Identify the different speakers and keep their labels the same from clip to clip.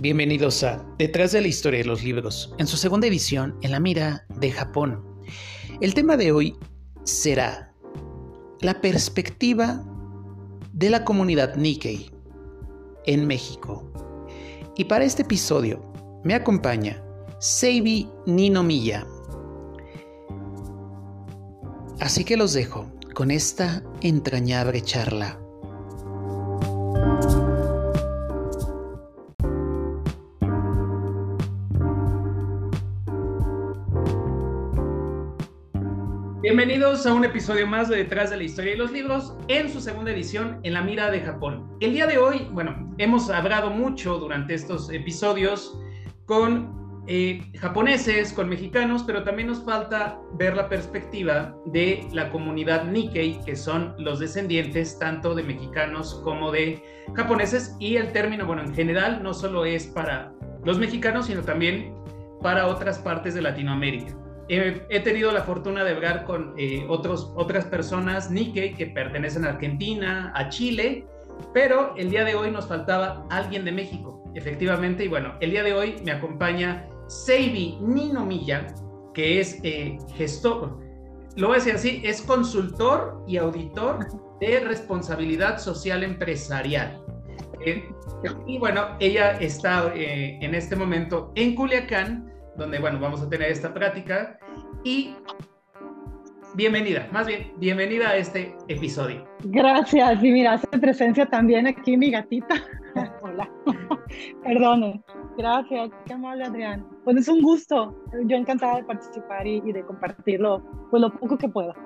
Speaker 1: Bienvenidos a Detrás de la historia de los libros, en su segunda edición en la mira de Japón. El tema de hoy será la perspectiva de la comunidad Nikkei en México. Y para este episodio me acompaña Seibi Ninomiya. Así que los dejo con esta entrañable charla. Bienvenidos a un episodio más de Detrás de la Historia de los Libros en su segunda edición en la mira de Japón. El día de hoy, bueno, hemos hablado mucho durante estos episodios con eh, japoneses, con mexicanos, pero también nos falta ver la perspectiva de la comunidad Nikkei, que son los descendientes tanto de mexicanos como de japoneses. Y el término, bueno, en general no solo es para los mexicanos, sino también para otras partes de Latinoamérica he tenido la fortuna de hablar con eh, otros, otras personas Nikkei que pertenecen a Argentina, a Chile, pero el día de hoy nos faltaba alguien de México, efectivamente, y bueno, el día de hoy me acompaña Seibi Ninomiya, que es eh, gestor, lo voy a decir así, es consultor y auditor de responsabilidad social empresarial. Eh, y bueno, ella está en este momento en Culiacán, donde, bueno, vamos a tener esta práctica y bienvenida, más bien, bienvenida a este episodio.
Speaker 2: Gracias, y mira, hace presencia también aquí mi gatita. Hola, perdone. Gracias, qué amable Adrián. Pues es un gusto, yo encantada de participar y, y de compartirlo, pues lo poco que pueda.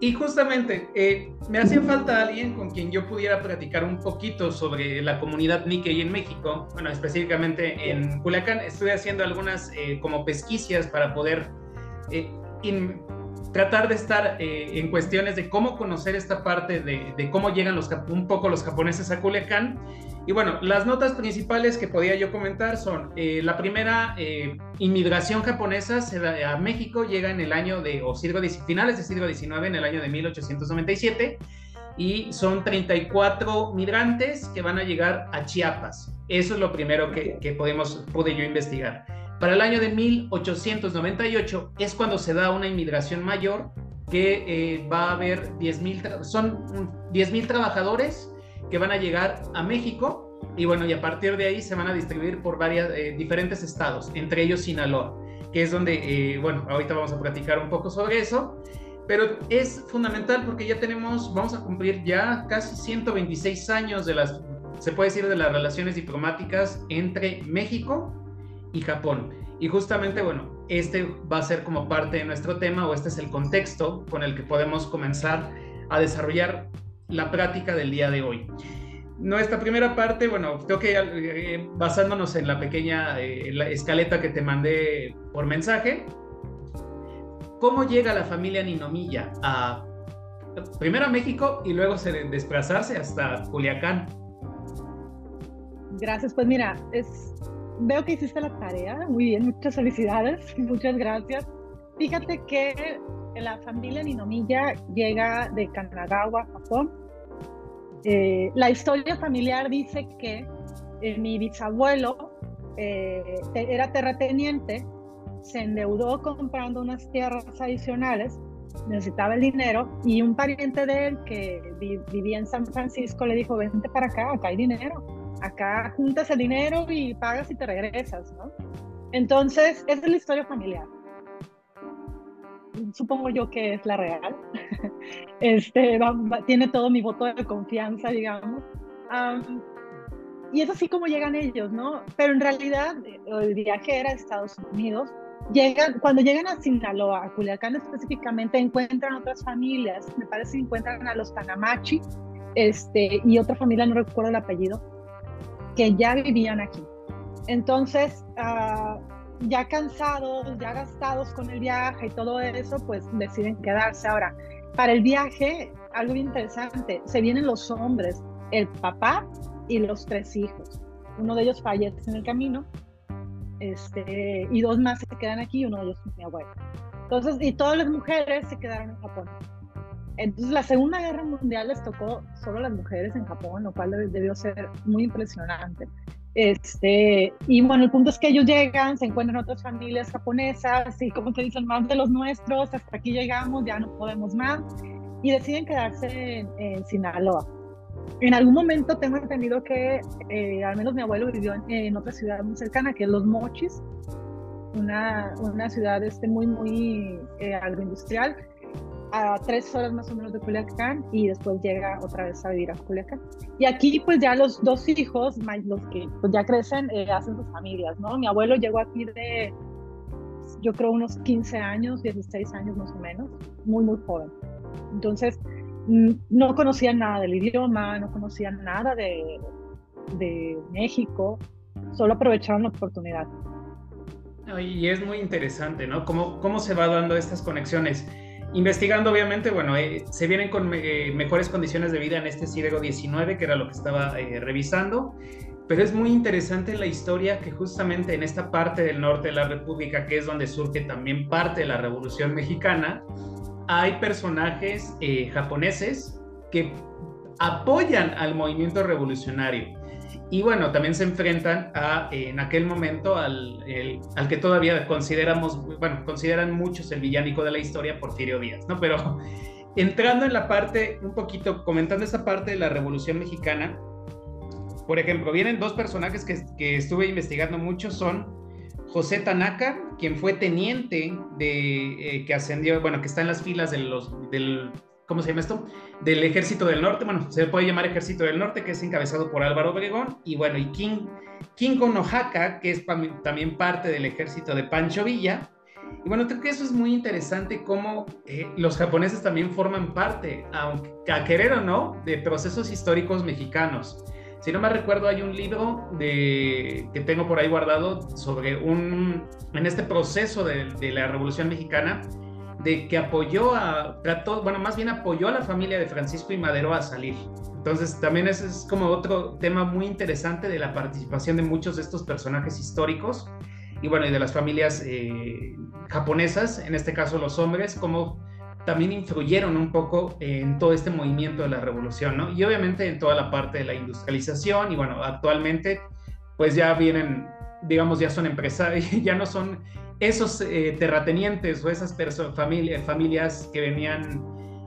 Speaker 1: Y justamente, eh, me hacía falta alguien con quien yo pudiera platicar un poquito sobre la comunidad Nikkei en México, bueno, específicamente en Culiacán. Estoy haciendo algunas eh, como pesquicias para poder eh, tratar de estar en cuestiones de cómo conocer esta parte de, de cómo llegan los, un poco los japoneses a Culiacán y bueno, las notas principales que podía yo comentar son, eh, la primera eh, inmigración japonesa a México llega en el año de, o siglo, finales del siglo XIX, en el año de 1897, y son 34 migrantes que van a llegar a Chiapas. Eso es lo primero que, que podemos, pude yo investigar. Para el año de 1898 es cuando se da una inmigración mayor que eh, va a haber 10.000, son 10.000 trabajadores que van a llegar a México y bueno, y a partir de ahí se van a distribuir por varias, eh, diferentes estados, entre ellos Sinaloa, que es donde, eh, bueno, ahorita vamos a platicar un poco sobre eso, pero es fundamental porque ya tenemos, vamos a cumplir ya casi 126 años de las, se puede decir, de las relaciones diplomáticas entre México y Japón. Y justamente, bueno, este va a ser como parte de nuestro tema o este es el contexto con el que podemos comenzar a desarrollar la práctica del día de hoy. Nuestra primera parte, bueno, tengo que eh, basándonos en la pequeña eh, la escaleta que te mandé por mensaje. ¿Cómo llega la familia Ninomilla a primero a México y luego se desplazarse hasta Culiacán?
Speaker 2: Gracias, pues mira, es, veo que hiciste la tarea, muy bien, muchas felicidades, muchas gracias. Fíjate que la familia Ninomilla llega de Kanagawa, Japón. Eh, la historia familiar dice que eh, mi bisabuelo eh, era terrateniente, se endeudó comprando unas tierras adicionales, necesitaba el dinero y un pariente de él que vivía en San Francisco le dijo, vente para acá, acá hay dinero, acá juntas el dinero y pagas y te regresas, ¿no? Entonces, es la historia familiar supongo yo que es la real. este, tiene todo mi voto de confianza, digamos. y es así como llegan ellos, ¿no? Pero en realidad el viaje era a Estados Unidos. Llegan, cuando llegan a Sinaloa, a Culiacán específicamente, encuentran otras familias. Me parece que encuentran a los Tanamachi este, y otra familia, no recuerdo el apellido, que ya vivían aquí. Entonces, uh, ya cansados, ya gastados con el viaje y todo eso, pues deciden quedarse. Ahora, para el viaje, algo interesante, se vienen los hombres, el papá y los tres hijos. Uno de ellos fallece en el camino este, y dos más se quedan aquí uno de ellos es mi abuelo. Entonces, y todas las mujeres se quedaron en Japón. Entonces, la Segunda Guerra Mundial les tocó solo las mujeres en Japón, lo cual debió ser muy impresionante. Este, y bueno, el punto es que ellos llegan, se encuentran otras familias japonesas y como te dicen, más de los nuestros, hasta aquí llegamos, ya no podemos más, y deciden quedarse en, Sinaloa. En algún momento tengo entendido que eh, al menos mi abuelo vivió en, otra ciudad muy cercana, que es Los Mochis, una, una ciudad este, muy, muy eh, agroindustrial, a tres horas más o menos de Culiacán y después llega otra vez a vivir a Culiacán. Y aquí pues ya los dos hijos, los que pues, ya crecen, eh, hacen sus familias, ¿no? Mi abuelo llegó aquí de, yo creo, unos 15 años, 16 años más o menos, muy, muy joven. Entonces, mm, no conocían nada del idioma, no conocían nada de, de México, solo aprovecharon la oportunidad.
Speaker 1: Y es muy interesante, ¿no? ¿Cómo, cómo se va dando estas conexiones? Investigando, obviamente, bueno, eh, se vienen con eh, mejores condiciones de vida en este siglo XIX, que era lo que estaba eh, revisando, pero es muy interesante la historia que justamente en esta parte del norte de la República, que es donde surge también parte de la Revolución Mexicana, hay personajes japoneses que apoyan al movimiento revolucionario. Y bueno, también se enfrentan a, en aquel momento al, al que todavía consideramos, bueno, consideran muchos el villánico de la historia, Porfirio Díaz, ¿no? Pero entrando en la parte, un poquito, comentando esa parte de la Revolución Mexicana, por ejemplo, vienen dos personajes que, que estuve investigando mucho, son José Tanaka, quien fue teniente de, eh, que ascendió, bueno, que está en las filas de los, del ¿cómo se llama esto? Del Ejército del Norte, bueno, se puede llamar Ejército del Norte, que es encabezado por Álvaro Obregón, y bueno, y King, King Oaxaca, que es también parte del ejército de Pancho Villa. Y bueno, creo que eso es muy interesante, cómo eh, los japoneses también forman parte, aunque a querer o no, de procesos históricos mexicanos. Si no me recuerdo, hay un libro que tengo por ahí guardado sobre un, en este proceso de la Revolución Mexicana, de que apoyó a, bueno, más bien apoyó a la familia de Francisco y Madero a salir. Entonces, también ese es como otro tema muy interesante de la participación de muchos de estos personajes históricos y bueno, y de las familias eh, japonesas, en este caso los hombres, como también influyeron un poco en todo este movimiento de la revolución, ¿no? Y obviamente en toda la parte de la industrialización y bueno, actualmente pues ya vienen, digamos, ya son empresarios, ya no son esos eh, terratenientes o esas familias, familias que venían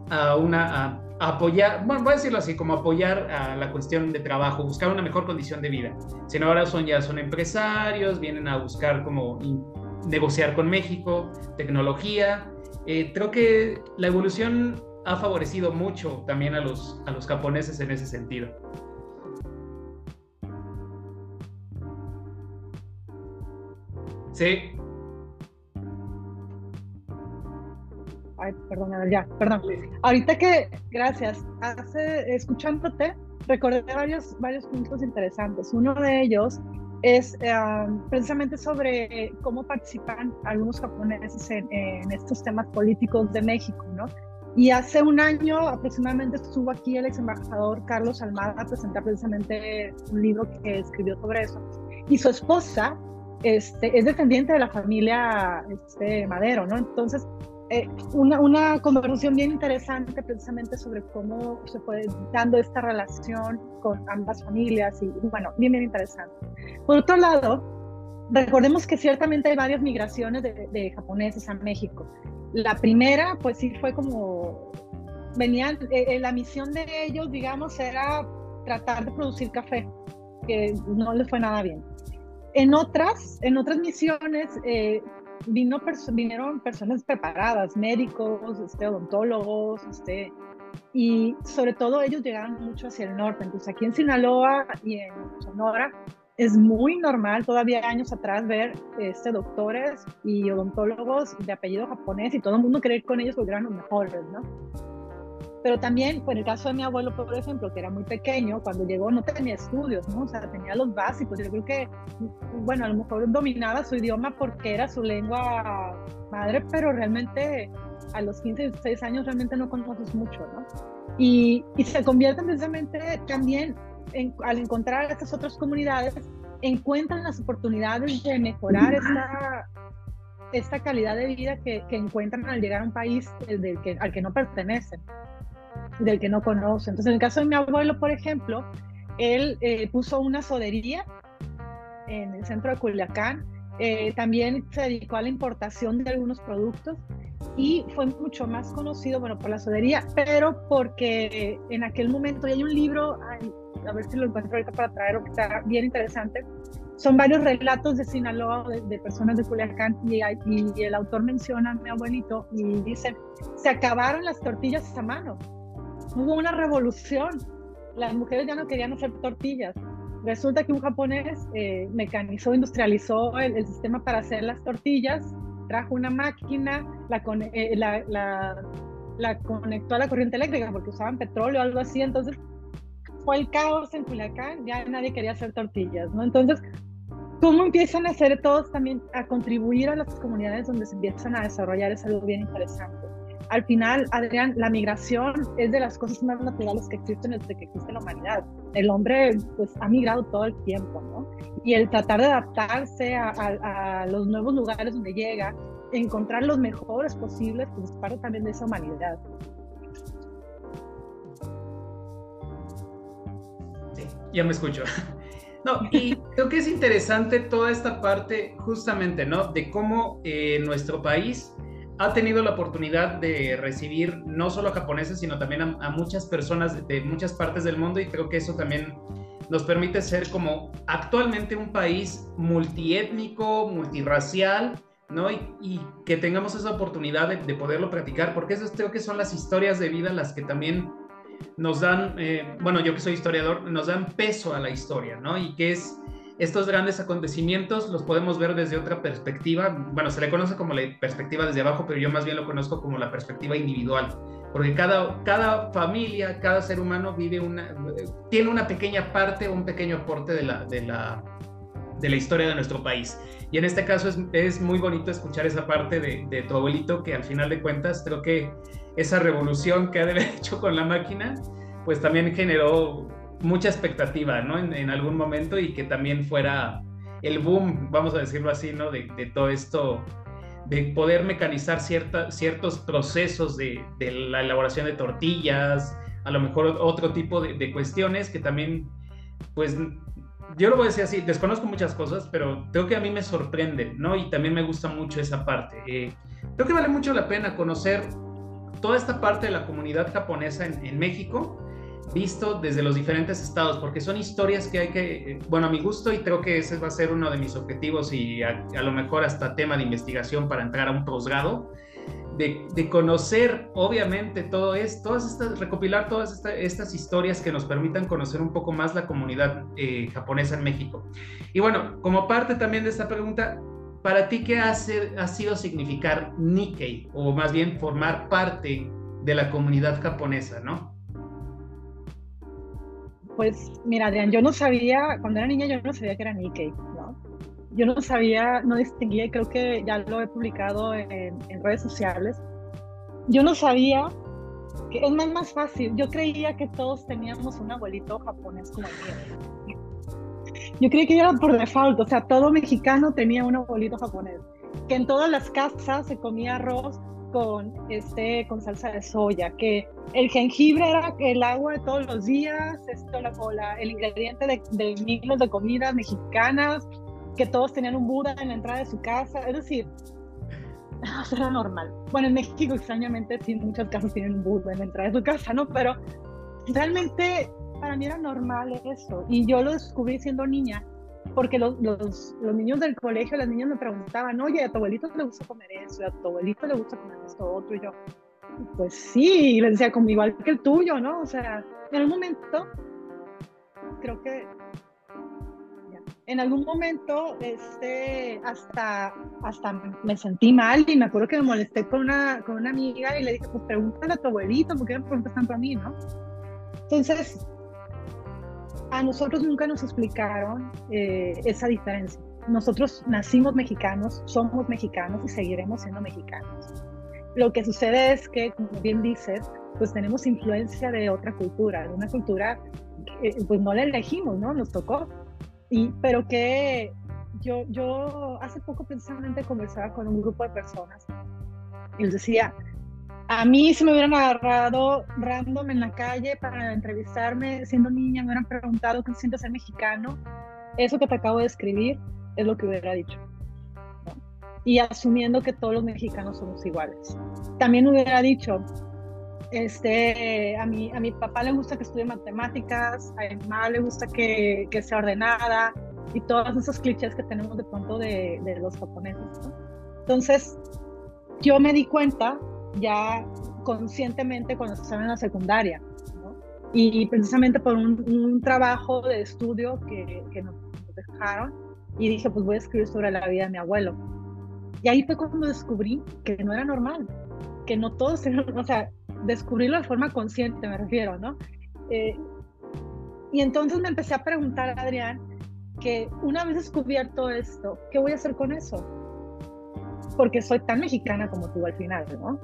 Speaker 1: a una apoyar, bueno, voy a decirlo así, como apoyar a la cuestión de trabajo, buscar una mejor condición de vida. Sino ahora son ya son empresarios, vienen a buscar como negociar con México, tecnología. Eh, creo que la evolución ha favorecido mucho también a los, a los japoneses en ese sentido. Sí,
Speaker 2: ay, perdón, ya, perdón. Ahorita que, gracias, hace, escuchándote, recordé varios, varios puntos interesantes. Uno de ellos es precisamente sobre cómo participan algunos japoneses en, estos temas políticos de México, ¿no? Y hace un año aproximadamente estuvo aquí el ex embajador Carlos Almada a presentar precisamente un libro que escribió sobre eso. Y su esposa este, es descendiente de la familia este, Madero, ¿no? Entonces, eh, una, conversación bien interesante precisamente sobre cómo se fue dando esta relación con ambas familias y bueno, bien, bien interesante. Por otro lado, recordemos que ciertamente hay varias migraciones de, japoneses a México. La primera, pues sí fue como, venían, eh, eh, la misión de ellos, digamos, era tratar de producir café, que no les fue nada bien. En otras, en otras misiones, eh, vino vinieron personas preparadas, médicos, este, odontólogos, este, y sobre todo ellos llegaron mucho hacia el norte. Entonces aquí en Sinaloa y en Sonora es muy normal todavía años atrás ver este, doctores y odontólogos de apellido japonés y todo el mundo creer con ellos porque eran los mejores, ¿no? Pero también, por el caso de mi abuelo, por ejemplo, que era muy pequeño, cuando llegó no tenía estudios, ¿no? O sea, tenía los básicos. Yo creo que, bueno, a lo mejor dominaba su idioma porque era su lengua madre, pero realmente a los 15, 16 años realmente no conoces mucho, ¿no? Y, y se convierten precisamente también, en, al encontrar estas otras comunidades, encuentran las oportunidades de mejorar esta, esta calidad de vida que, que encuentran al llegar a un país del que, al que no pertenecen del que no conoce. Entonces, en el caso de mi abuelo, por ejemplo, él eh, puso una sodería en el centro de Culiacán. Eh, también se dedicó a la importación de algunos productos y fue mucho más conocido, bueno, por la sodería, pero porque en aquel momento, y hay un libro, a ver si lo encuentro ahorita para traer, que está bien interesante, son varios relatos de Sinaloa, de, personas de Culiacán, y, y, el autor menciona a mi abuelito y dice, se acabaron las tortillas a mano, hubo una revolución, las mujeres ya no querían hacer tortillas. Resulta que un japonés eh, mecanizó, industrializó el, el, sistema para hacer las tortillas, trajo una máquina, la, eh, la, la, la conectó a la corriente eléctrica porque usaban petróleo o algo así, entonces fue el caos en Culiacán, ya nadie quería hacer tortillas, ¿no? Entonces, ¿cómo empiezan a hacer todos también a contribuir a las comunidades donde se empiezan a desarrollar? Es algo bien interesante al final, Adrián, la migración es de las cosas más naturales que existen desde que existe la humanidad. El hombre pues ha migrado todo el tiempo, ¿no? Y el tratar de adaptarse a, los nuevos lugares donde llega, encontrar los mejores posibles, pues es parte también de esa humanidad.
Speaker 1: Sí, ya me escucho. No, y creo que es interesante toda esta parte justamente, ¿no? De cómo eh, nuestro país ha tenido la oportunidad de recibir no solo a japoneses, sino también a, muchas personas de, muchas partes del mundo y creo que eso también nos permite ser como actualmente un país multiétnico, multirracial, ¿no? Y, que tengamos esa oportunidad de, poderlo practicar, porque eso creo que son las historias de vida las que también nos dan, eh, bueno, yo que soy historiador, nos dan peso a la historia, ¿no? Y que es estos grandes acontecimientos los podemos ver desde otra perspectiva. Bueno, se le conoce como la perspectiva desde abajo, pero yo más bien lo conozco como la perspectiva individual, porque cada, cada familia, cada ser humano vive una, tiene una pequeña parte, un pequeño aporte de la, de la, de la historia de nuestro país. Y en este caso es, es muy bonito escuchar esa parte de, de, tu abuelito, que al final de cuentas creo que esa revolución que ha hecho con la máquina, pues también generó mucha expectativa, ¿no? En, algún momento y que también fuera el boom, vamos a decirlo así, ¿no? De, todo esto, de poder mecanizar cierta, ciertos procesos de, la elaboración de tortillas, a lo mejor otro tipo de, cuestiones que también, pues, yo lo voy a decir así, desconozco muchas cosas, pero creo que a mí me sorprende, ¿no? Y también me gusta mucho esa parte. Eh, creo que vale mucho la pena conocer toda esta parte de la comunidad japonesa en, en México visto desde los diferentes estados, porque son historias que hay que, eh, bueno, a mi gusto, y creo que ese va a ser uno de mis objetivos y a, lo mejor hasta tema de investigación para entrar a un posgrado, de, conocer, obviamente, todo esto, todas estas, recopilar todas estas historias que nos permitan conocer un poco más la comunidad eh, japonesa en México. Y bueno, como parte también de esta pregunta, para ti, ¿qué hace, ha sido significar Nikkei, o más bien formar parte de la comunidad japonesa, ¿no?
Speaker 2: Pues mira, Adrián, yo no sabía, cuando era niña yo no sabía que era Nikkei, ¿no? Yo no sabía, no distinguía, y creo que ya lo he publicado en, redes sociales. Yo no sabía que es más, más fácil. Yo creía que todos teníamos un abuelito japonés como el mío. Yo creía que era por default, o sea, todo mexicano tenía un abuelito japonés. Que en todas las casas se comía arroz con, este, con salsa de soya, que el jengibre era el agua de todos los días, esto, la, el ingrediente de, de miles de comidas mexicanas, que todos tenían un Buda en la entrada de su casa, es decir, eso era normal. Bueno, en México extrañamente sí, muchas casas tienen un Buda en la entrada de su casa, ¿no? Pero realmente para mí era normal eso, y yo lo descubrí siendo niña, porque los, los, los, niños del colegio, las niñas me preguntaban, oye, ¿a tu abuelito le gusta comer eso? ¿A tu abuelito le gusta comer esto otro? Y yo, pues sí, y decía, como igual que el tuyo, ¿no? O sea, en algún momento, creo que en algún momento este, hasta, hasta me sentí mal y me acuerdo que me molesté con una, con una amiga y le dije, pues pregúntale a tu abuelito, ¿por qué me preguntas tanto a mí, no? Entonces, a nosotros nunca nos explicaron eh, esa diferencia. Nosotros nacimos mexicanos, somos mexicanos y seguiremos siendo mexicanos. Lo que sucede es que, como bien dices, pues tenemos influencia de otra cultura, de una cultura que pues no la elegimos, ¿no? Nos tocó. Y, pero que yo, yo hace poco precisamente conversaba con un grupo de personas y les decía, a mí si me hubieran agarrado random en la calle para entrevistarme siendo niña, me hubieran preguntado qué siente ser mexicano, eso que te acabo de escribir es lo que hubiera dicho. Y asumiendo que todos los mexicanos somos iguales. También hubiera dicho, este, a, mi, a mi papá le gusta que estudie matemáticas, a mi mamá le gusta que, que sea ordenada y todos esos clichés que tenemos de pronto de, de los japoneses. Entonces, yo me di cuenta ya conscientemente cuando estaba en la secundaria, y precisamente por un, trabajo de estudio que, que nos dejaron, y dije, pues voy a escribir sobre la vida de mi abuelo. Y ahí fue cuando descubrí que no era normal, que no todos o sea, descubrirlo de forma consciente, me refiero, ¿no? Eh, y entonces me empecé a preguntar, Adrián, que una vez descubierto esto, ¿qué voy a hacer con eso? Porque soy tan mexicana como tú al final, ¿no?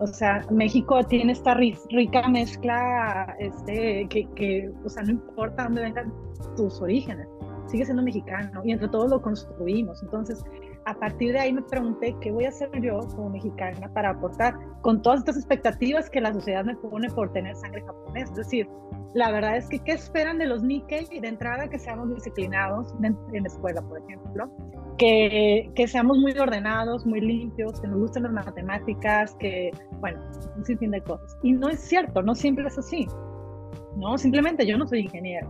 Speaker 2: O sea, México tiene esta rica mezcla, este, que, que, o sea, no importa dónde vengan tus orígenes, sigue siendo mexicano y entre todos lo construimos. Entonces, a partir de ahí me pregunté qué voy a hacer yo como mexicana para aportar con todas estas expectativas que la sociedad me pone por tener sangre japonesa. Es decir, la verdad es que, ¿qué esperan de los Nikkei? De entrada, que seamos disciplinados en, la escuela, por ejemplo, que, que, seamos muy ordenados, muy limpios, que nos gusten las matemáticas, que, bueno, un sinfín de cosas. Y no es cierto, no siempre es así. No, simplemente yo no soy ingeniero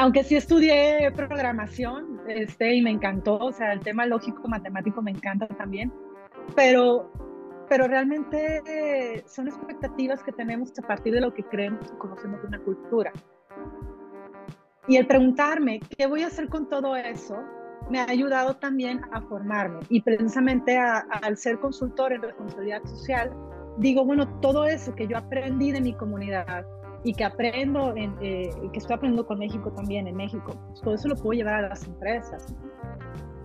Speaker 2: aunque sí estudié programación este, y me encantó, o sea, el tema lógico matemático me encanta también, pero, pero realmente son expectativas que tenemos a partir de lo que creemos y conocemos de una cultura. Y el preguntarme qué voy a hacer con todo eso me ha ayudado también a formarme y precisamente al ser consultor en responsabilidad social, digo, bueno, todo eso que yo aprendí de mi comunidad, y que aprendo, en, eh, que estoy aprendiendo con México también, en México, todo eso lo puedo llevar a las empresas.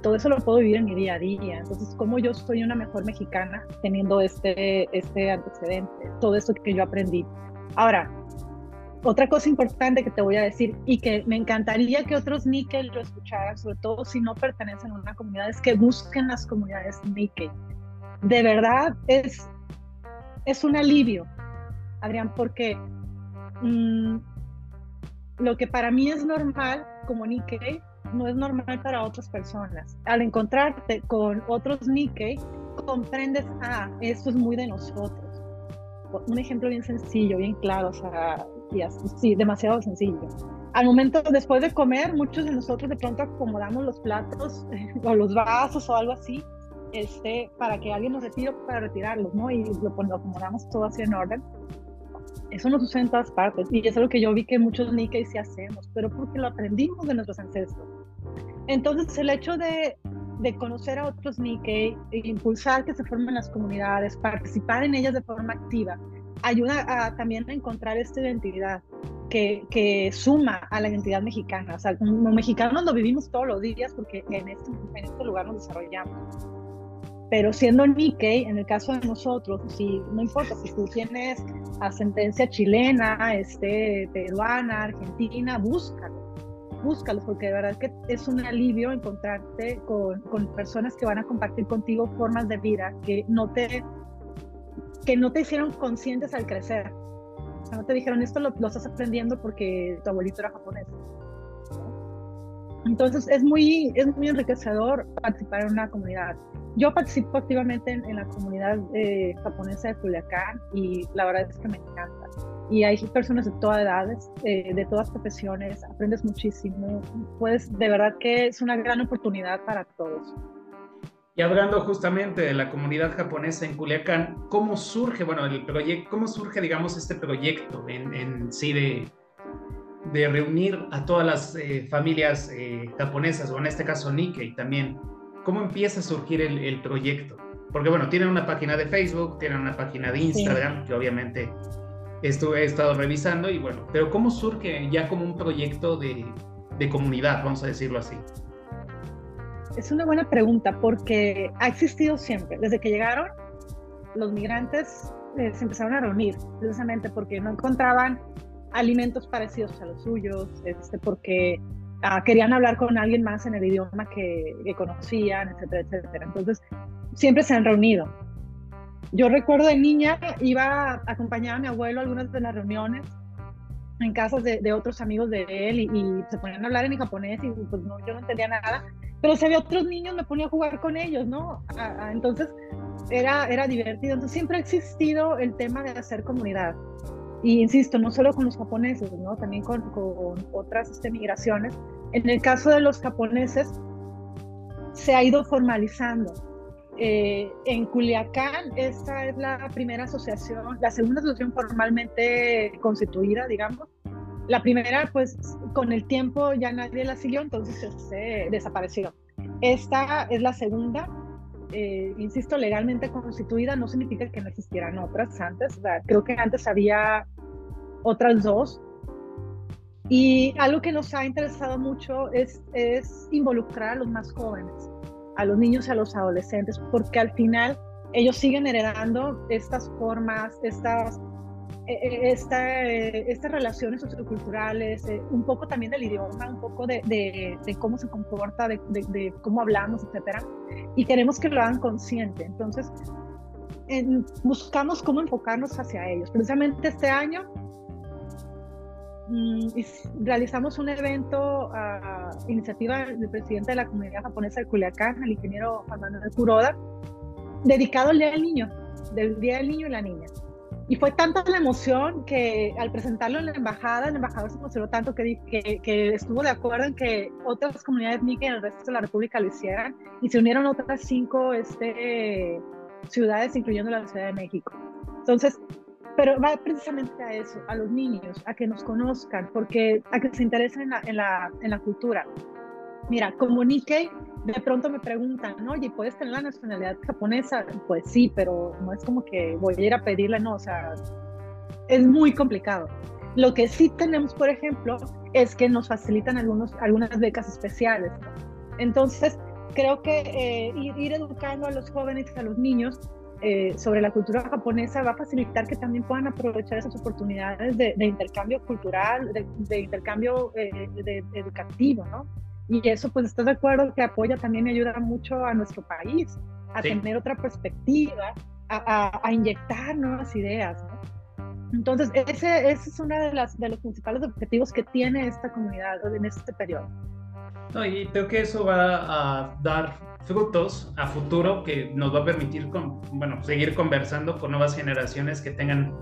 Speaker 2: Todo eso lo puedo vivir en mi día a día. Entonces, ¿cómo yo soy una mejor mexicana teniendo este, este antecedente? Todo eso que yo aprendí. Ahora, otra cosa importante que te voy a decir y que me encantaría que otros Nikkei lo escucharan, sobre todo si no pertenecen a una comunidad, es que busquen las comunidades Nikkei. De verdad es, es un alivio, Adrián, porque Mm, lo que para mí es normal como Nikkei no es normal para otras personas. Al encontrarte con otros Nikkei, comprendes, ah, esto es muy de nosotros. Un ejemplo bien sencillo, bien claro, o sea, sí, demasiado sencillo. Al momento, después de comer, muchos de nosotros de pronto acomodamos los platos o los vasos o algo así, este, para que alguien nos retire para retirarlos, ¿no? Y lo, lo acomodamos todo así en orden eso no sucede en todas partes y es algo que yo vi que muchos Nikkei sí hacemos, pero porque lo aprendimos de nuestros ancestros. Entonces, el hecho de, de conocer a otros Nikkei, e impulsar que se formen las comunidades, participar en ellas de forma activa, ayuda a, también a encontrar esta identidad que, que, suma a la identidad mexicana. O sea, como mexicanos lo vivimos todos los días porque en este, en este lugar nos desarrollamos. Pero siendo Nikkei, en el caso de nosotros, si, no importa si tú tienes ascendencia chilena, este, peruana, argentina, búscalo, búscalo, porque de verdad que es un alivio encontrarte con, con, personas que van a compartir contigo formas de vida que no te, que no te hicieron conscientes al crecer. O sea, no te dijeron, esto lo, lo estás aprendiendo porque tu abuelito era japonés. Entonces es muy, es muy enriquecedor participar en una comunidad. Yo participo activamente en, la comunidad eh, japonesa de Culiacán y la verdad es que me encanta. Y hay personas de todas edades, eh, de todas profesiones, aprendes muchísimo. Pues de verdad que es una gran oportunidad para todos.
Speaker 1: Y hablando justamente de la comunidad japonesa en Culiacán, ¿cómo surge, bueno, el proyecto, cómo surge, digamos, este proyecto en, en sí de, de reunir a todas las eh, familias eh, japonesas, o en este caso Nikkei también. ¿Cómo empieza a surgir el, proyecto? Porque bueno, tienen una página de Facebook, tienen una página de Instagram, que obviamente estuve, he estado revisando, y bueno, pero ¿cómo surge ya como un proyecto de, de comunidad, vamos a decirlo así?
Speaker 2: Es una buena pregunta porque ha existido siempre. Desde que llegaron, los migrantes eh, se empezaron a reunir, precisamente porque no encontraban alimentos parecidos a los suyos, este, porque ah, querían hablar con alguien más en el idioma que, conocían, etcétera, etcétera. Entonces, siempre se han reunido. Yo recuerdo de niña, iba a acompañar a mi abuelo a algunas de las reuniones en casas de, otros amigos de él y, se ponían a hablar en japonés y pues no, yo no entendía nada, pero si había otros niños me ponía a jugar con ellos, ¿no? entonces era, era divertido. Entonces siempre ha existido el tema de hacer comunidad. Y insisto, no solo con los japoneses, ¿no? También con, con otras este, migraciones. En el caso de los japoneses, se ha ido formalizando. Eh, en Culiacán, esta es la primera asociación, la segunda asociación formalmente constituida, digamos. La primera, pues con el tiempo ya nadie la siguió, entonces se desapareció. Esta es la segunda, eh, insisto, legalmente constituida, no significa que no existieran otras antes. creo que antes había otras dos. Y algo que nos ha interesado mucho es, es involucrar a los más jóvenes a los niños y a los adolescentes, porque al final ellos siguen heredando estas formas, estas, esta, eh, estas relaciones socioculturales, eh, un poco también del idioma, un poco de, de, cómo se comporta, de, de, cómo hablamos, etcétera, y queremos que lo hagan consciente. Entonces, buscamos cómo enfocarnos hacia ellos. Precisamente este año Mm, realizamos un evento a iniciativa del presidente de la comunidad japonesa de Culiacán, el ingeniero Juan Manuel Kuroda, dedicado al Día del Niño, del Día del Niño y la Niña. Y fue tanta la emoción que al presentarlo en la embajada, el embajador se emocionó tanto que, que, que estuvo de acuerdo en que otras comunidades nica en el resto de la República lo hicieran y se unieron otras cinco este, ciudades, incluyendo la Ciudad de México. Entonces, pero va precisamente a eso, a los niños, a que nos conozcan, porque a que se interesen en la, en la, en la cultura. Mira, como Nikkei, de pronto me preguntan, oye, ¿puedes tener la nacionalidad japonesa? Pues sí, pero no es como que voy a ir a pedirle, no, o sea, es muy complicado. Lo que sí tenemos, por ejemplo, es que nos facilitan algunos, algunas becas especiales. Entonces, creo que eh, ir, educando a los jóvenes a los niños eh, sobre la cultura japonesa va a facilitar que también puedan aprovechar esas oportunidades de, intercambio cultural, de, intercambio eh, educativo, ¿no? Y eso, pues, ¿estás de acuerdo que apoya también y ayuda mucho a nuestro país a tener otra perspectiva, a, a, inyectar nuevas ideas, ¿no? Entonces, ese, ese es uno de, las, de los principales objetivos que tiene esta comunidad en este periodo.
Speaker 1: No, y creo que eso va a dar frutos a futuro que nos va a permitir con, bueno, seguir conversando con nuevas generaciones que tengan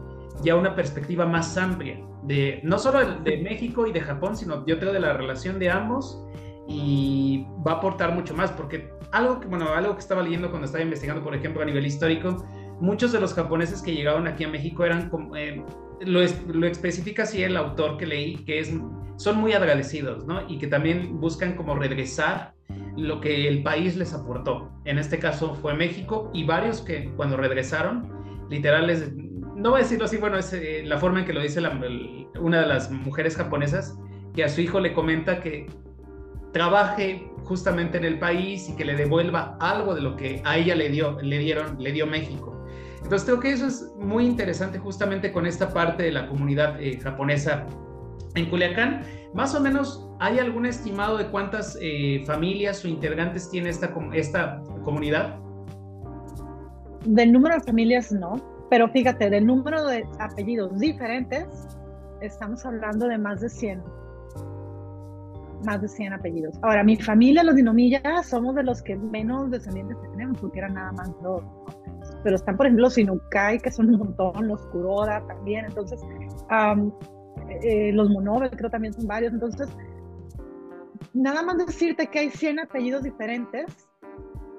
Speaker 1: ya una perspectiva más amplia de no solo de México y de Japón, sino yo creo de la relación de ambos y va a aportar mucho más porque algo que, bueno, algo que estaba leyendo cuando estaba investigando, por ejemplo, a nivel histórico, muchos de los japoneses que llegaron aquí a México eran eh, lo, especifica así el autor que leí, que es, son muy agradecidos, ¿no? Y que también buscan como regresar lo que el país les aportó. En este caso fue México y varios que cuando regresaron, literales, no voy a decirlo así, bueno, es eh, la forma en que lo dice una de las mujeres japonesas, que a su hijo le comenta que trabaje justamente en el país y que le devuelva algo de lo que a ella le dio, le dieron, le dio México. Entonces creo que eso es muy interesante justamente con esta parte de la comunidad eh, japonesa en Culiacán. Más o menos, ¿hay algún estimado de cuántas eh, familias o integrantes tiene esta, esta comunidad?
Speaker 2: Del número de familias no, pero fíjate, del número de apellidos diferentes, estamos hablando de más de 100. Más de 100 apellidos. Ahora, mi familia, los dinomillas, somos de los que menos descendientes tenemos, porque eran nada más dos. Pero están, por ejemplo, los Inukai, que son un montón, los Kuroda también. Entonces, eh, los Monobel creo también son varios, entonces nada más decirte que hay 100 apellidos diferentes,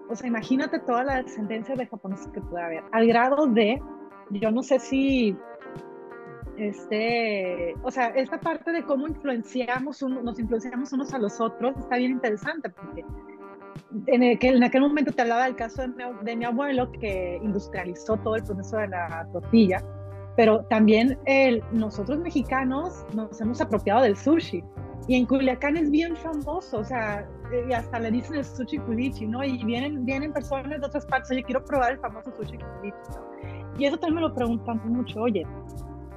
Speaker 2: o sea, imagínate toda la descendencia de japoneses que puede haber, al grado de, yo no sé si, este, o sea, esta parte de cómo influenciamos, nos influenciamos unos a los otros está bien interesante, porque en, en aquel momento te hablaba del caso de mi, de mi abuelo que industrializó todo el proceso de la tortilla, pero también el, nosotros mexicanos nos hemos apropiado del sushi. Y en Culiacán es bien famoso, o sea, y hasta le dicen el sushi culichi, ¿no? Y vienen, vienen personas de otras partes, oye, quiero probar el famoso sushi culichi, ¿no? Y eso también me lo preguntan mucho, oye,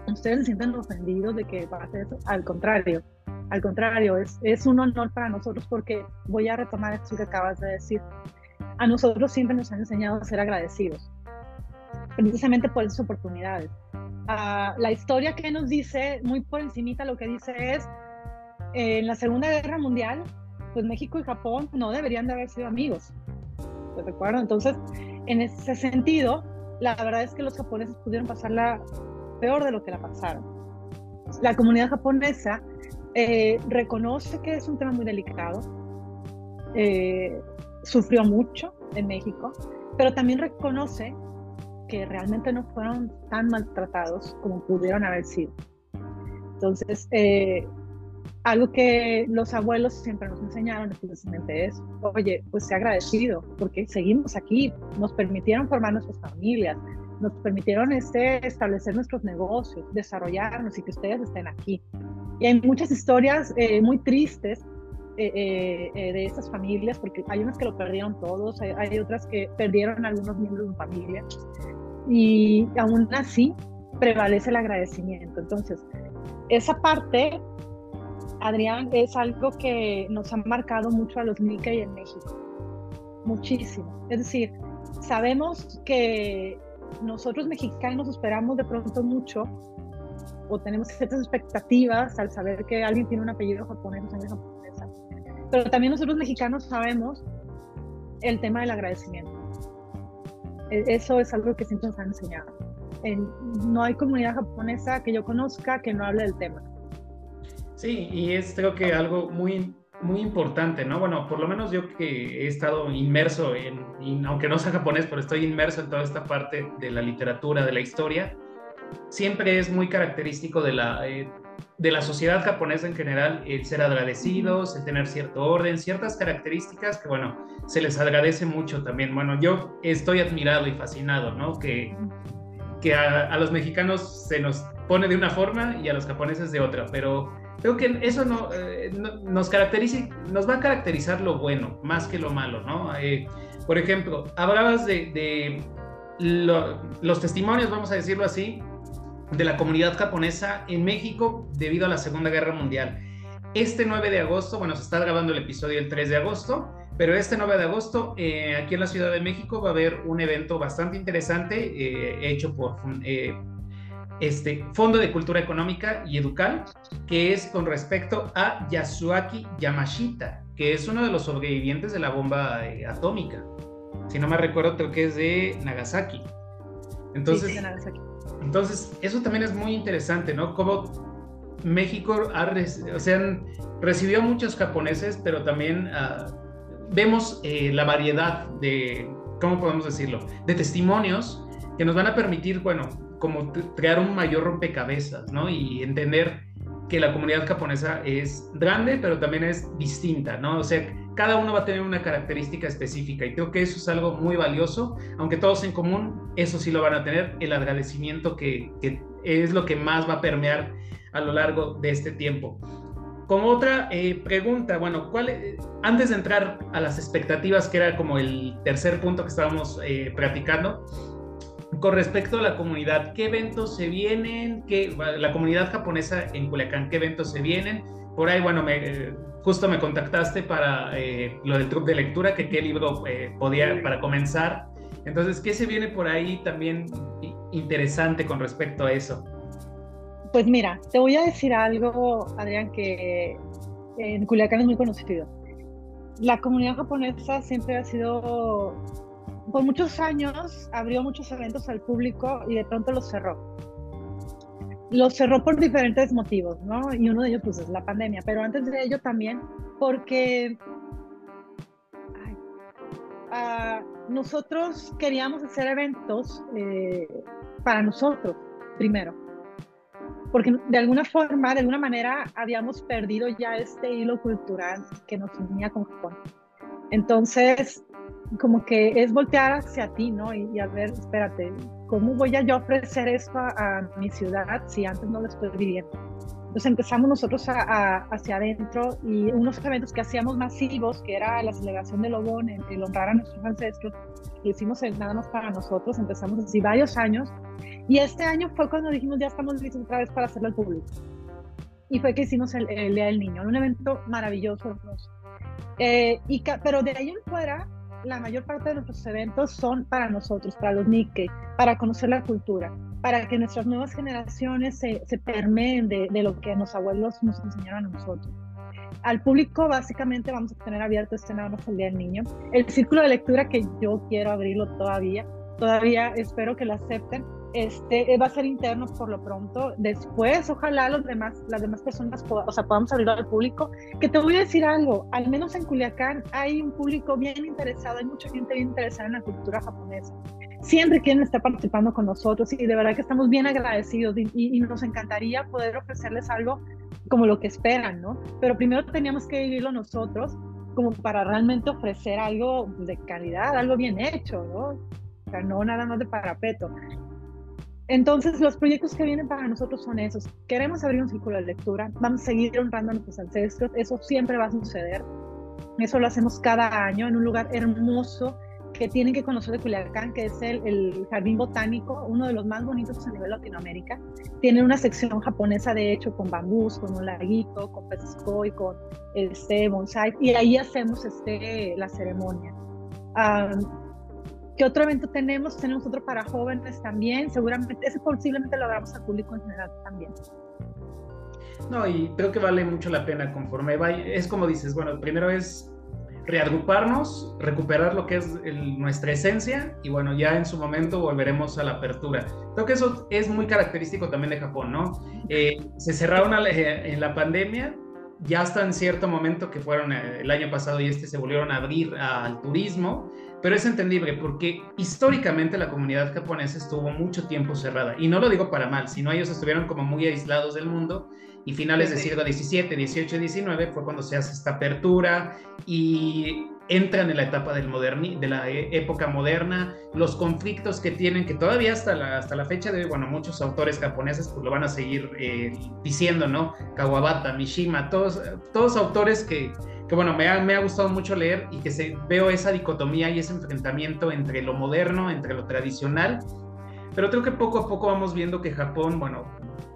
Speaker 2: ¿ustedes se sienten ofendidos de que pase eso? Al contrario, al contrario, es, es un honor para nosotros porque voy a retomar esto que acabas de decir. A nosotros siempre nos han enseñado a ser agradecidos, precisamente por esas oportunidades Ah, la historia que nos dice, muy por encimita lo que dice es, en la Segunda Guerra Mundial, pues México y Japón no deberían de haber sido amigos. ¿Te recuerdo? Entonces, en ese sentido, la verdad es que los japoneses pudieron pasarla peor de lo que la pasaron. La comunidad japonesa eh, reconoce que es un tema muy delicado, eh, sufrió mucho en México, pero también reconoce que realmente no fueron tan maltratados como pudieron haber sido. Entonces, eh, algo que los abuelos siempre nos enseñaron precisamente es, oye, pues sea agradecido, porque seguimos aquí, nos permitieron formar nuestras familias, nos permitieron este, establecer nuestros negocios, desarrollarnos y que ustedes estén aquí. Y hay muchas historias eh, muy tristes eh, eh, de estas familias, porque hay unas que lo perdieron todos, hay, hay, otras que perdieron algunos miembros de familia, y aún así prevalece el agradecimiento. Entonces, esa parte, Adrián, es algo que nos ha marcado mucho a los Nikkei en México, muchísimo. Es decir, sabemos que nosotros mexicanos esperamos de pronto mucho o tenemos ciertas expectativas al saber que alguien tiene un apellido japonés o sangre japonesa. Pero también nosotros mexicanos sabemos el tema del agradecimiento. E, eso es algo que siempre nos han enseñado. no hay comunidad japonesa que yo conozca que no hable del tema.
Speaker 1: Sí, y es creo que algo muy, muy importante, ¿no? Bueno, por lo menos yo que he estado inmerso en, aunque no sea japonés, pero estoy inmerso en toda esta parte de la literatura, de la historia, siempre es muy característico de la, eh, de la sociedad japonesa en general el ser agradecidos, el tener cierto orden, ciertas características que, bueno, se les agradece mucho también. Bueno, yo estoy admirado y fascinado, ¿no? Que, que a, los mexicanos se nos pone de una forma y a los japoneses de otra, pero creo que eso eh, nos caracteriza, nos va a caracterizar lo bueno más que lo malo, ¿no? Eh, por ejemplo, hablabas de, de los testimonios, vamos a decirlo así, de la comunidad japonesa en México debido a la Segunda Guerra Mundial. Este 9 de agosto, bueno, se está grabando el episodio el 3 de agosto, pero este 9 de agosto eh, aquí en la Ciudad de México va a haber un evento bastante interesante eh, hecho por eh, este Fondo de Cultura Económica y Educal, que es con respecto a Yasuaki Yamashita, que es uno de los sobrevivientes de la bomba atómica. Si no me recuerdo, creo que es de Nagasaki. Entonces, de Nagasaki. Entonces, eso también es muy interesante, ¿no? Como México ha, o sea, recibió a muchos japoneses, pero también uh, vemos eh, la variedad de, ¿cómo podemos decirlo? De testimonios que nos van a permitir, bueno, como crear un mayor rompecabezas, ¿no? Y entender que la comunidad japonesa es grande, pero también es distinta, ¿no? O sea, cada uno va a tener una característica específica y creo que eso es algo muy valioso, aunque todos en común, eso sí lo van a tener, el agradecimiento que, es lo que más va a permear a lo largo de este tiempo. Como otra eh, pregunta, bueno, ¿cuál, antes de entrar a las expectativas, que era como el tercer punto que estábamos eh, practicando, con respecto a la comunidad, ¿qué eventos se vienen? ¿Qué, la comunidad japonesa en Culiacán, ¿qué eventos se vienen? Por ahí, bueno, me, justo me contactaste para eh, lo del club de lectura, que qué libro eh, podía para comenzar. Entonces, ¿qué se viene por ahí también interesante con respecto a eso?
Speaker 2: Pues mira, te voy a decir algo, Adrián, que en Culiacán es muy conocido. La comunidad japonesa siempre ha sido, por muchos años, abrió muchos eventos al público y de pronto los cerró lo cerró por diferentes motivos, ¿no? Y uno de ellos pues es la pandemia, pero antes de ello también porque ah, nosotros queríamos hacer eventos eh, para nosotros primero, porque de alguna forma, de alguna manera habíamos perdido ya este hilo cultural que nos unía con Japón. Entonces, como que es voltear hacia ti, ¿no? Y, a ver, espérate, ¿cómo voy a yo ofrecer esto a, mi ciudad si antes no lo estoy viviendo? Entonces empezamos nosotros a, hacia adentro y unos eventos que hacíamos masivos, que era la celebración del Lobón, el, honrar a nuestros ancestros, lo hicimos nada más para nosotros, empezamos así varios años y este año fue cuando dijimos ya estamos listos otra vez para hacerlo al público. Y fue que hicimos el, Día del Niño, un evento maravilloso, hermoso. Eh, y, pero de ahí en fuera la mayor parte de nuestros eventos son para nosotros, para los Nikkei, para conocer la cultura. para que nuestras nuevas generaciones se, se permeen de, de, lo que los abuelos nos enseñaron a nosotros. Al público básicamente vamos a tener abierto este nada el Día del Niño. El círculo de lectura que yo quiero abrirlo todavía, todavía espero que lo acepten, este, va a ser interno por lo pronto. Después, ojalá los demás, las demás personas o sea, podamos abrirlo al público. Que te voy a decir algo, al menos en Culiacán hay un público bien interesado, hay mucha gente bien interesada en la cultura japonesa. Siempre quieren estar participando con nosotros y de verdad que estamos bien agradecidos y, y nos encantaría poder ofrecerles algo como lo que esperan, ¿no? Pero primero teníamos que vivirlo nosotros como para realmente ofrecer algo de calidad, algo bien hecho, ¿no? O sea, no nada más de parapeto. Entonces, los proyectos que vienen para nosotros son esos. Queremos abrir un círculo de lectura, vamos a seguir honrando a nuestros ancestros, eso siempre va a suceder. Eso lo hacemos cada año en un lugar hermoso que tienen que conocer de Culiacán, que es el, el, Jardín Botánico, uno de los más bonitos a nivel Latinoamérica. Tiene una sección japonesa, de hecho, con bambús, con un laguito, con peces koi, con este bonsai, y ahí hacemos este, la ceremonia. Um, ¿Qué otro evento tenemos? Tenemos otro para jóvenes también, seguramente, ese posiblemente lo hagamos al público en general también.
Speaker 1: No, y creo que vale mucho la pena conforme va. Es como dices, bueno, primero es reagruparnos, recuperar lo que es nuestra esencia y bueno, ya en su momento volveremos a la apertura. Creo que eso es muy característico también de Japón, ¿no? Eh, se cerraron en la pandemia, ya hasta en cierto momento que fueron eh, el año pasado y este se volvieron a abrir al turismo pero es entendible porque históricamente la comunidad japonesa estuvo mucho tiempo cerrada. Y no lo digo para mal, sino ellos estuvieron como muy aislados del mundo y finales del siglo XVII, XVIII, XIX fue cuando se hace esta apertura y entran en la etapa del moderni, de la e, época moderna, los conflictos que tienen, que todavía hasta la, hasta la fecha de bueno, muchos autores japoneses pues lo van a seguir eh, diciendo, ¿no? Kawabata, Mishima, todos, todos autores que que bueno, me ha, me ha gustado mucho leer y que se, veo esa dicotomía y ese enfrentamiento entre lo moderno, entre lo tradicional, pero creo que poco a poco vamos viendo que Japón, bueno,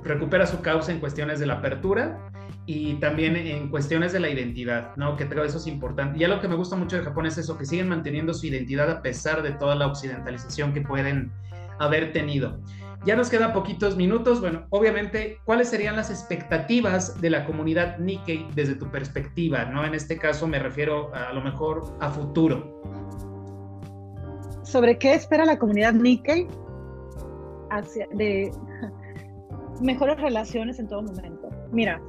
Speaker 1: recupera su causa en cuestiones de la apertura y también en cuestiones de la identidad, ¿no? Que creo eso es importante. Y algo que me gusta mucho de Japón es eso, que siguen manteniendo su identidad a pesar de toda la occidentalización que pueden haber tenido. Ya nos quedan poquitos minutos. Bueno, obviamente, ¿cuáles serían las expectativas de la comunidad Nikkei desde tu perspectiva? ¿no? En este caso me refiero a, lo mejor a futuro.
Speaker 2: ¿Sobre qué espera la comunidad Nikkei? Hacia, de mejores relaciones en todo momento. Mira,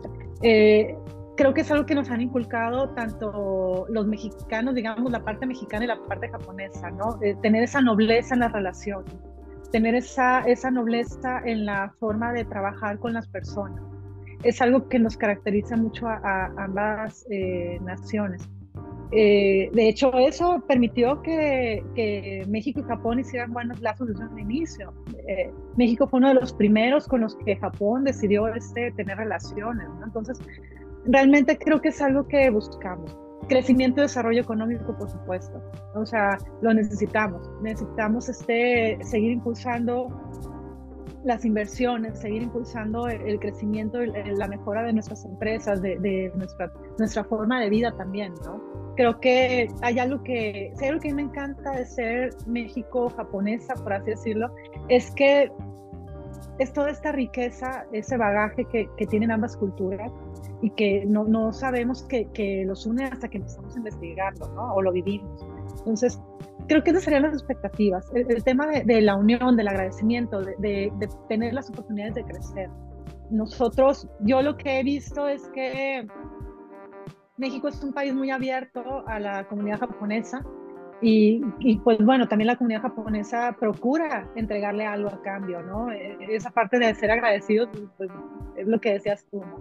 Speaker 2: eh, creo que es algo que nos han inculcado tanto los mexicanos, digamos, la parte mexicana y la parte japonesa, ¿no? tener esa nobleza en la relación tener esa, esa nobleza en la forma de trabajar con las personas. Es algo que nos caracteriza mucho a, ambas eh, naciones. Eh, de hecho, eso permitió que, México y Japón hicieran buenos lazos desde un inicio. Eh, México fue uno de los primeros con los que Japón decidió este, tener relaciones. Entonces, realmente creo que es algo que buscamos. Crecimiento y desarrollo económico, por supuesto. O sea, lo necesitamos. Necesitamos este, seguir impulsando las inversiones, seguir impulsando el, crecimiento, la mejora de nuestras empresas, de, nuestra, nuestra forma de vida también, ¿no? Creo que hay algo que, hay algo que me encanta de ser México-japonesa, por así decirlo, es que es toda esta riqueza, ese bagaje que, que tienen ambas culturas y que no, no sabemos que, que, los une hasta que empezamos a investigarlo, ¿no? O lo vivimos. Entonces, creo que esas serían las expectativas. El, tema de, de, la unión, del agradecimiento, de, de, de, tener las oportunidades de crecer. Nosotros, yo lo que he visto es que México es un país muy abierto a la comunidad japonesa y, y, pues bueno, también la comunidad japonesa procura entregarle algo a cambio, ¿no? E, esa parte de ser agradecidos, pues, es lo que decías tú, ¿no?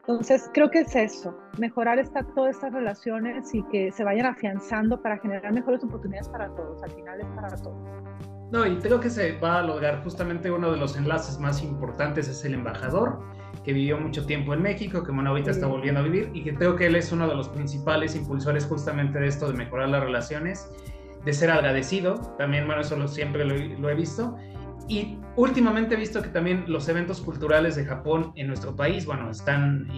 Speaker 2: Entonces, creo que es eso, mejorar esta, todas estas relaciones y que se vayan afianzando para generar mejores oportunidades para todos, al final es para todos.
Speaker 1: No, y creo que se va a lograr justamente uno de los enlaces más importantes es el embajador, que vivió mucho tiempo en México, que bueno, ahorita está volviendo a vivir y que creo que él es uno de los principales impulsores justamente de esto, de mejorar las relaciones, de ser agradecido, también, bueno, eso lo, siempre lo, lo he visto, y últimamente he visto que también los eventos culturales de Japón en nuestro país, bueno, están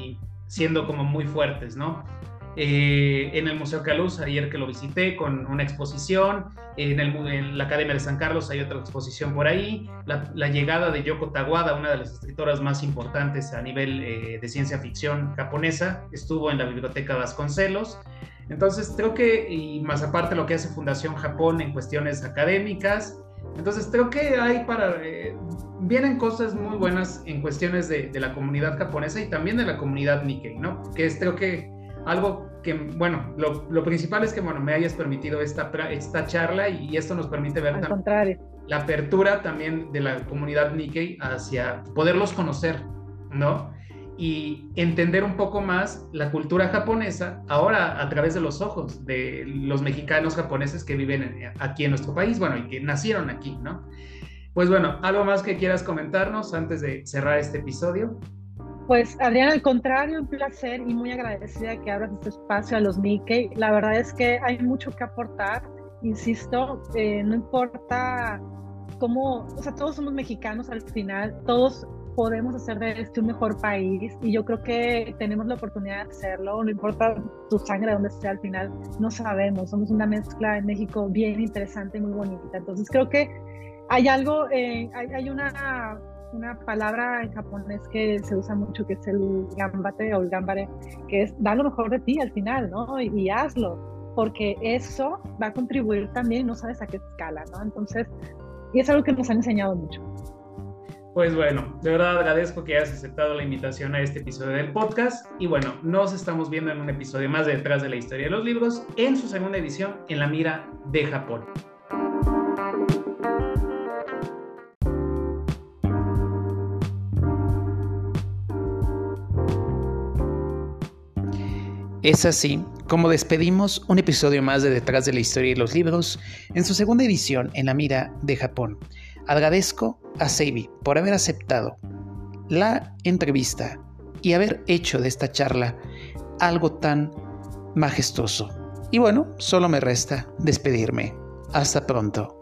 Speaker 1: siendo como muy fuertes, ¿no? Eh, en el Museo Caluz, ayer que lo visité, con una exposición, en, el, la Academia de San Carlos hay otra exposición por ahí, la, llegada de Yoko Tawada, una de las escritoras más importantes a nivel eh, de ciencia ficción japonesa, estuvo en la Biblioteca Vasconcelos. Entonces creo que, y más aparte lo que hace Fundación Japón en cuestiones académicas, entonces creo que hay para, eh, vienen cosas muy buenas en cuestiones de, de, la comunidad japonesa y también de la comunidad Nikkei, ¿no? Que es creo que algo que, bueno, lo, lo, principal es que, bueno, me hayas permitido esta, esta charla y esto nos permite ver
Speaker 2: también
Speaker 1: la apertura también de la comunidad Nikkei hacia poderlos conocer, ¿no? Y entender un poco más la cultura japonesa ahora a través de los ojos de los mexicanos japoneses que viven aquí en nuestro país, bueno, y que nacieron aquí, ¿no? Pues bueno, algo más que quieras comentarnos antes de cerrar este episodio.
Speaker 2: Pues Adrián, al contrario, un placer y muy agradecida que abras este espacio a los Mickey. La verdad es que hay mucho que aportar, insisto, eh, no importa cómo, o sea, todos somos mexicanos al final, todos podemos hacer de este un mejor país y yo creo que tenemos la oportunidad de hacerlo, no importa tu sangre de dónde esté al final, no sabemos, somos una mezcla en México bien interesante y muy bonita. Entonces creo que hay algo, eh, hay una una palabra en japonés que se usa mucho, que es el gambate o el gambare, que es da lo mejor de ti al final, ¿no? Y, hazlo, porque eso va a contribuir también, no sabes a qué escala, ¿no? Entonces, y es algo que nos han enseñado mucho.
Speaker 1: Pues bueno, de verdad agradezco que hayas aceptado la invitación a este episodio del podcast. Y bueno, nos estamos viendo en un episodio más de Detrás de la Historia de los Libros, en su segunda edición, en la mira de Japón. Es así como despedimos un episodio más de Detrás de la Historia de los Libros en su segunda edición en la mira de Japón. Agradezco a Seibi por haber aceptado la entrevista y haber hecho de esta charla algo tan majestuoso. Y bueno, solo me resta despedirme. Hasta pronto.